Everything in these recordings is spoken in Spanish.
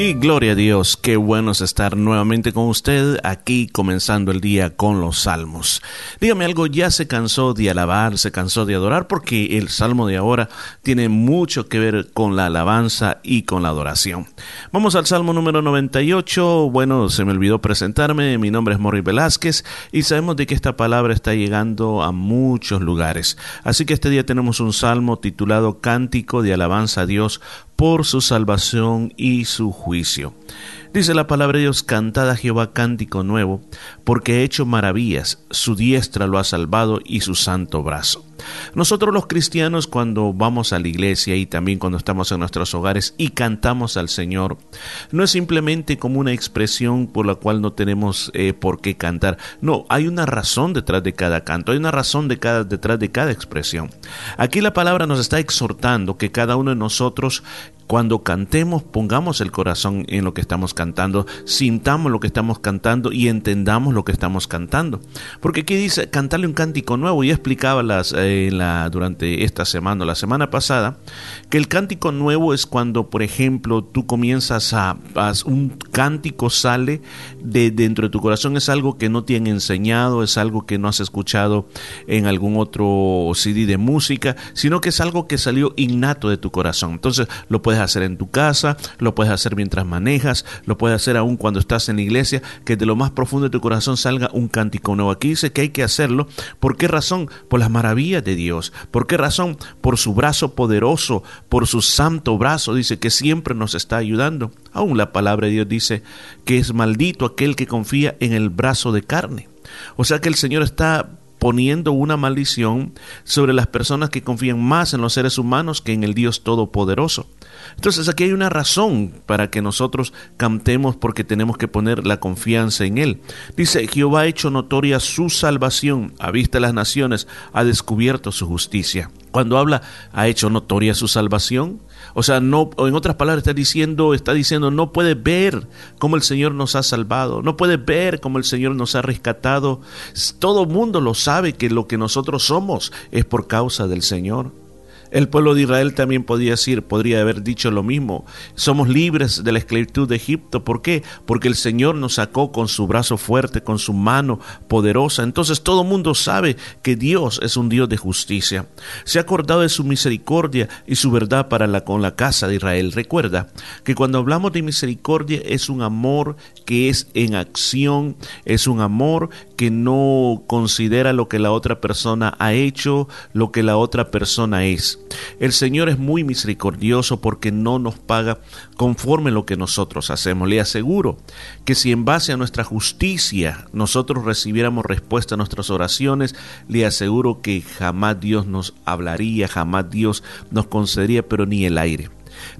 Y gloria a Dios, qué bueno es estar nuevamente con usted aquí comenzando el día con los salmos. Dígame algo, ya se cansó de alabar, se cansó de adorar, porque el salmo de ahora tiene mucho que ver con la alabanza y con la adoración. Vamos al salmo número 98. Bueno, se me olvidó presentarme, mi nombre es Morri Velázquez y sabemos de que esta palabra está llegando a muchos lugares. Así que este día tenemos un salmo titulado Cántico de alabanza a Dios por su salvación y su juicio. Dice la palabra de Dios, cantad a Jehová cántico nuevo, porque ha hecho maravillas, su diestra lo ha salvado y su santo brazo. Nosotros los cristianos cuando vamos a la iglesia y también cuando estamos en nuestros hogares y cantamos al Señor, no es simplemente como una expresión por la cual no tenemos eh, por qué cantar. No, hay una razón detrás de cada canto, hay una razón de cada, detrás de cada expresión. Aquí la palabra nos está exhortando que cada uno de nosotros cuando cantemos, pongamos el corazón en lo que estamos cantando, sintamos lo que estamos cantando y entendamos lo que estamos cantando. Porque aquí dice, cantarle un cántico nuevo. Y explicaba las, eh, durante esta semana o la semana pasada que el cántico nuevo es cuando, por ejemplo, tú comienzas a, un cántico sale de dentro de tu corazón, es algo que no te han enseñado, es algo que no has escuchado en algún otro CD de música, sino que es algo que salió innato de tu corazón. Entonces lo puedes hacer en tu casa, lo puedes hacer mientras manejas, lo puedes hacer aún cuando estás en la iglesia, que de lo más profundo de tu corazón salga un cántico nuevo. Aquí dice que hay que hacerlo. ¿Por qué razón? Por las maravillas de Dios. ¿Por qué razón? Por su brazo poderoso, por su santo brazo, dice que siempre nos está ayudando. Aún la palabra de Dios dice que es maldito aquel que confía en el brazo de carne. O sea que el Señor está poniendo una maldición sobre las personas que confían más en los seres humanos que en el Dios Todopoderoso. Entonces aquí hay una razón para que nosotros cantemos porque tenemos que poner la confianza en Él. Dice, Jehová ha hecho notoria su salvación, a vista de las naciones, ha descubierto su justicia. Cuando habla, ha hecho notoria su salvación, o sea, no, en otras palabras está diciendo, está diciendo, no puede ver cómo el Señor nos ha salvado, no puede ver cómo el Señor nos ha rescatado. Todo mundo lo sabe que lo que nosotros somos es por causa del Señor. El pueblo de Israel también podía decir, podría haber dicho lo mismo. Somos libres de la esclavitud de Egipto. ¿Por qué? Porque el Señor nos sacó con su brazo fuerte, con su mano poderosa. Entonces todo mundo sabe que Dios es un Dios de justicia. Se ha acordado de su misericordia y su verdad para la, con la casa de Israel. Recuerda que cuando hablamos de misericordia es un amor que es en acción, es un amor que no considera lo que la otra persona ha hecho, lo que la otra persona es. El Señor es muy misericordioso porque no nos paga conforme lo que nosotros hacemos. Le aseguro que si en base a nuestra justicia nosotros recibiéramos respuesta a nuestras oraciones, le aseguro que jamás Dios nos hablaría, jamás Dios nos concedería, pero ni el aire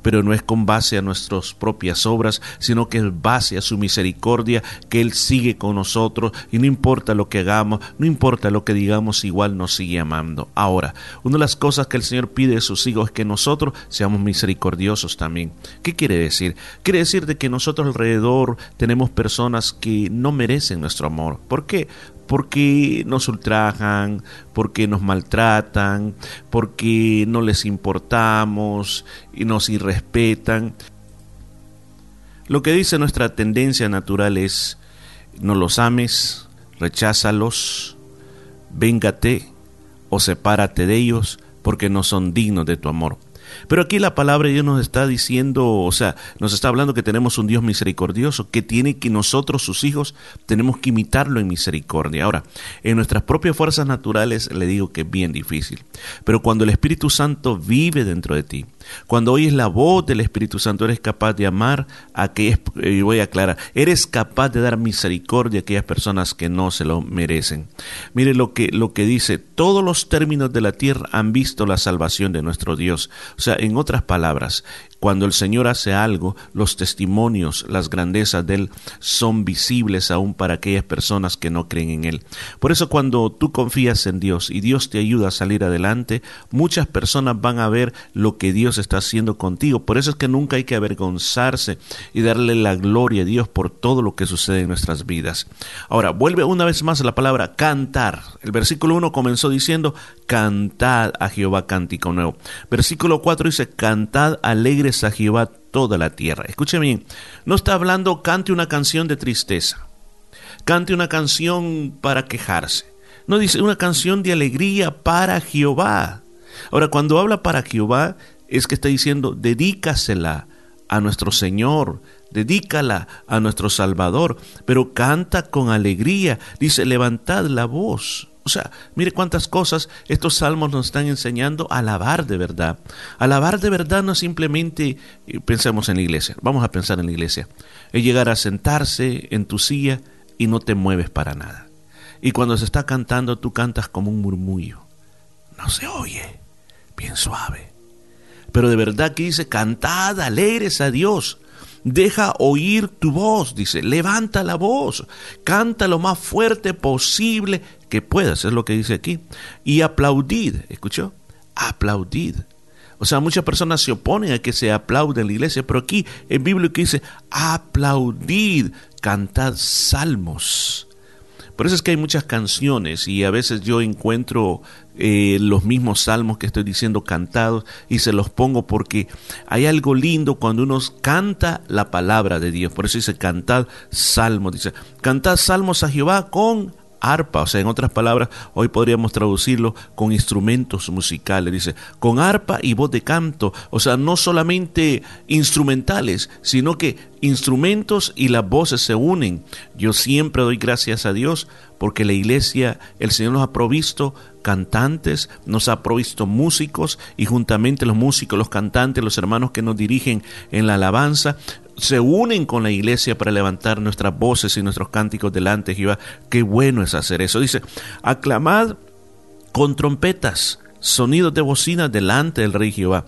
pero no es con base a nuestras propias obras, sino que es base a su misericordia, que Él sigue con nosotros y no importa lo que hagamos, no importa lo que digamos, igual nos sigue amando. Ahora, una de las cosas que el Señor pide de sus hijos es que nosotros seamos misericordiosos también. ¿Qué quiere decir? Quiere decir de que nosotros alrededor tenemos personas que no merecen nuestro amor. ¿Por qué? Porque nos ultrajan, porque nos maltratan, porque no les importamos y nos irrespetan. Lo que dice nuestra tendencia natural es, no los ames, recházalos, véngate o sepárate de ellos porque no son dignos de tu amor. Pero aquí la palabra de Dios nos está diciendo, o sea, nos está hablando que tenemos un Dios misericordioso, que tiene que nosotros, sus hijos, tenemos que imitarlo en misericordia. Ahora, en nuestras propias fuerzas naturales le digo que es bien difícil. Pero cuando el Espíritu Santo vive dentro de ti, cuando oyes la voz del Espíritu Santo, eres capaz de amar a aquellas, y voy a aclarar, eres capaz de dar misericordia a aquellas personas que no se lo merecen. Mire lo que, lo que dice, todos los términos de la tierra han visto la salvación de nuestro Dios. O sea, en otras palabras, cuando el Señor hace algo, los testimonios, las grandezas de Él son visibles aún para aquellas personas que no creen en Él. Por eso cuando tú confías en Dios y Dios te ayuda a salir adelante, muchas personas van a ver lo que Dios está haciendo contigo. Por eso es que nunca hay que avergonzarse y darle la gloria a Dios por todo lo que sucede en nuestras vidas. Ahora, vuelve una vez más la palabra cantar. El versículo 1 comenzó diciendo, cantad a Jehová cántico nuevo. Versículo 4 dice, cantad alegre a Jehová toda la tierra. Escuche bien, no está hablando cante una canción de tristeza, cante una canción para quejarse. No dice una canción de alegría para Jehová. Ahora, cuando habla para Jehová, es que está diciendo dedícasela a nuestro Señor, dedícala a nuestro Salvador, pero canta con alegría. Dice, levantad la voz. O sea, mire cuántas cosas estos salmos nos están enseñando a alabar de verdad. Alabar de verdad no simplemente eh, pensemos en la iglesia, vamos a pensar en la iglesia. Es llegar a sentarse en tu silla y no te mueves para nada. Y cuando se está cantando tú cantas como un murmullo. No se oye, bien suave. Pero de verdad que dice, cantad alegres a Dios. Deja oír tu voz, dice, levanta la voz, canta lo más fuerte posible que puedas, es lo que dice aquí. Y aplaudid, ¿escuchó? Aplaudid. O sea, muchas personas se oponen a que se aplaude en la iglesia, pero aquí en Biblia dice, aplaudid, cantad salmos. Por eso es que hay muchas canciones y a veces yo encuentro eh, los mismos salmos que estoy diciendo cantados y se los pongo porque hay algo lindo cuando uno canta la palabra de Dios. Por eso dice cantad salmos. Dice, cantad salmos a Jehová con arpa, o sea, en otras palabras, hoy podríamos traducirlo con instrumentos musicales, dice, con arpa y voz de canto, o sea, no solamente instrumentales, sino que instrumentos y las voces se unen. Yo siempre doy gracias a Dios porque la iglesia, el Señor nos ha provisto cantantes, nos ha provisto músicos y juntamente los músicos, los cantantes, los hermanos que nos dirigen en la alabanza, se unen con la iglesia para levantar nuestras voces y nuestros cánticos delante de Jehová. Qué bueno es hacer eso. Dice, aclamad con trompetas, sonidos de bocina delante del rey Jehová.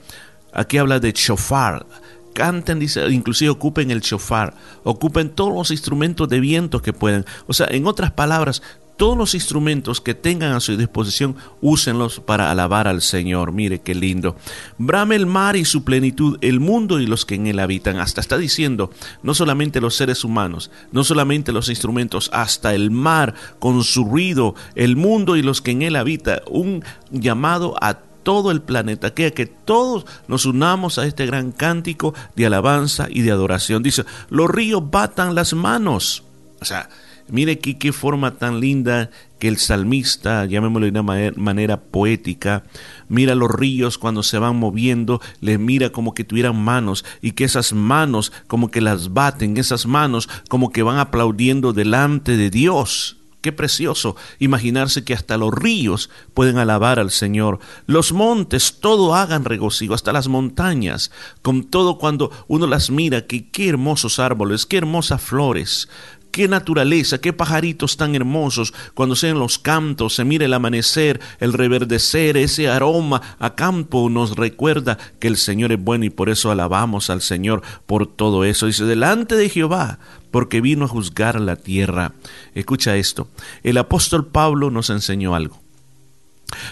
Aquí habla de shofar. Canten, dice, inclusive ocupen el shofar, ocupen todos los instrumentos de viento que puedan. O sea, en otras palabras, todos los instrumentos que tengan a su disposición, úsenlos para alabar al Señor. Mire qué lindo. Brame el mar y su plenitud, el mundo y los que en él habitan. Hasta está diciendo, no solamente los seres humanos, no solamente los instrumentos, hasta el mar con su ruido, el mundo y los que en él habitan. Un llamado a todo el planeta, que que todos nos unamos a este gran cántico de alabanza y de adoración. Dice, los ríos batan las manos. O sea, Mire aquí qué forma tan linda que el salmista, llamémoslo de una manera poética, mira los ríos cuando se van moviendo, les mira como que tuvieran manos y que esas manos como que las baten, esas manos como que van aplaudiendo delante de Dios. Qué precioso imaginarse que hasta los ríos pueden alabar al Señor. Los montes todo hagan regocijo, hasta las montañas, con todo cuando uno las mira, que qué hermosos árboles, qué hermosas flores, Qué naturaleza, qué pajaritos tan hermosos cuando se en los cantos, se mira el amanecer, el reverdecer, ese aroma a campo nos recuerda que el Señor es bueno y por eso alabamos al Señor por todo eso. Dice, delante de Jehová, porque vino a juzgar la tierra. Escucha esto, el apóstol Pablo nos enseñó algo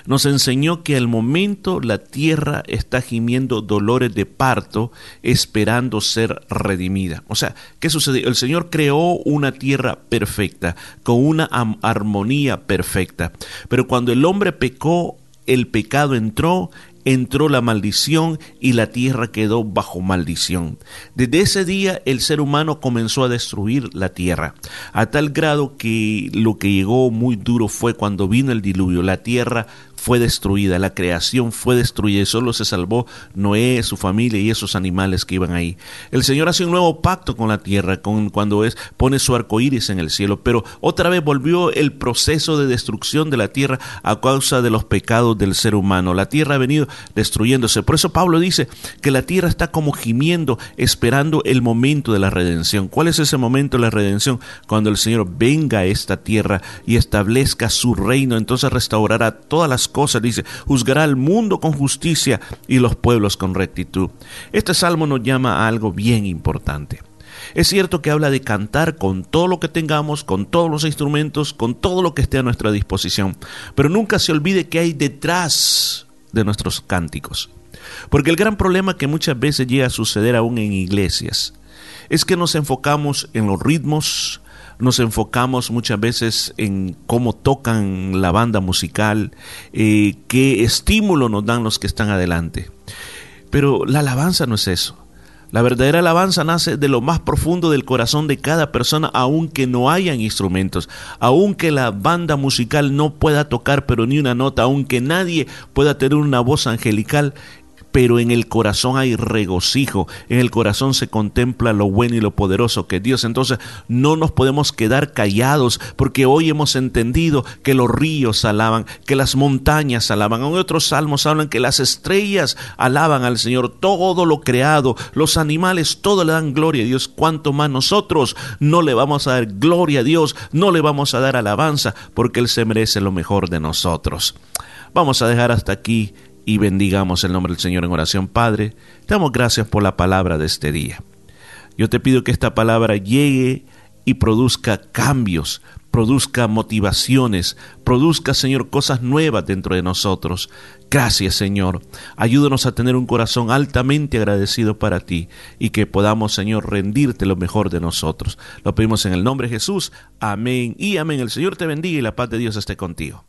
nos enseñó que al momento la tierra está gimiendo dolores de parto esperando ser redimida. O sea, ¿qué sucedió? El Señor creó una tierra perfecta, con una armonía perfecta. Pero cuando el hombre pecó, el pecado entró entró la maldición y la tierra quedó bajo maldición. Desde ese día el ser humano comenzó a destruir la tierra, a tal grado que lo que llegó muy duro fue cuando vino el diluvio. La tierra fue destruida, la creación fue destruida y solo se salvó Noé, su familia y esos animales que iban ahí. El Señor hace un nuevo pacto con la tierra, con, cuando es, pone su arco iris en el cielo, pero otra vez volvió el proceso de destrucción de la tierra a causa de los pecados del ser humano. La tierra ha venido destruyéndose. Por eso Pablo dice que la tierra está como gimiendo, esperando el momento de la redención. ¿Cuál es ese momento de la redención? Cuando el Señor venga a esta tierra y establezca su reino, entonces restaurará todas las cosas, dice, juzgará al mundo con justicia y los pueblos con rectitud. Este salmo nos llama a algo bien importante. Es cierto que habla de cantar con todo lo que tengamos, con todos los instrumentos, con todo lo que esté a nuestra disposición, pero nunca se olvide que hay detrás de nuestros cánticos. Porque el gran problema que muchas veces llega a suceder aún en iglesias es que nos enfocamos en los ritmos, nos enfocamos muchas veces en cómo tocan la banda musical, eh, qué estímulo nos dan los que están adelante. Pero la alabanza no es eso. La verdadera alabanza nace de lo más profundo del corazón de cada persona, aunque no hayan instrumentos, aunque la banda musical no pueda tocar pero ni una nota, aunque nadie pueda tener una voz angelical, pero en el corazón hay regocijo, en el corazón se contempla lo bueno y lo poderoso que Dios. Entonces no nos podemos quedar callados porque hoy hemos entendido que los ríos alaban, que las montañas alaban. En otros salmos hablan que las estrellas alaban al Señor, todo lo creado, los animales, todo le dan gloria a Dios. Cuanto más nosotros no le vamos a dar gloria a Dios, no le vamos a dar alabanza porque Él se merece lo mejor de nosotros. Vamos a dejar hasta aquí y bendigamos el nombre del Señor en oración. Padre, te damos gracias por la palabra de este día. Yo te pido que esta palabra llegue y produzca cambios, produzca motivaciones, produzca, Señor, cosas nuevas dentro de nosotros. Gracias, Señor. Ayúdanos a tener un corazón altamente agradecido para ti y que podamos, Señor, rendirte lo mejor de nosotros. Lo pedimos en el nombre de Jesús. Amén y amén. El Señor te bendiga y la paz de Dios esté contigo.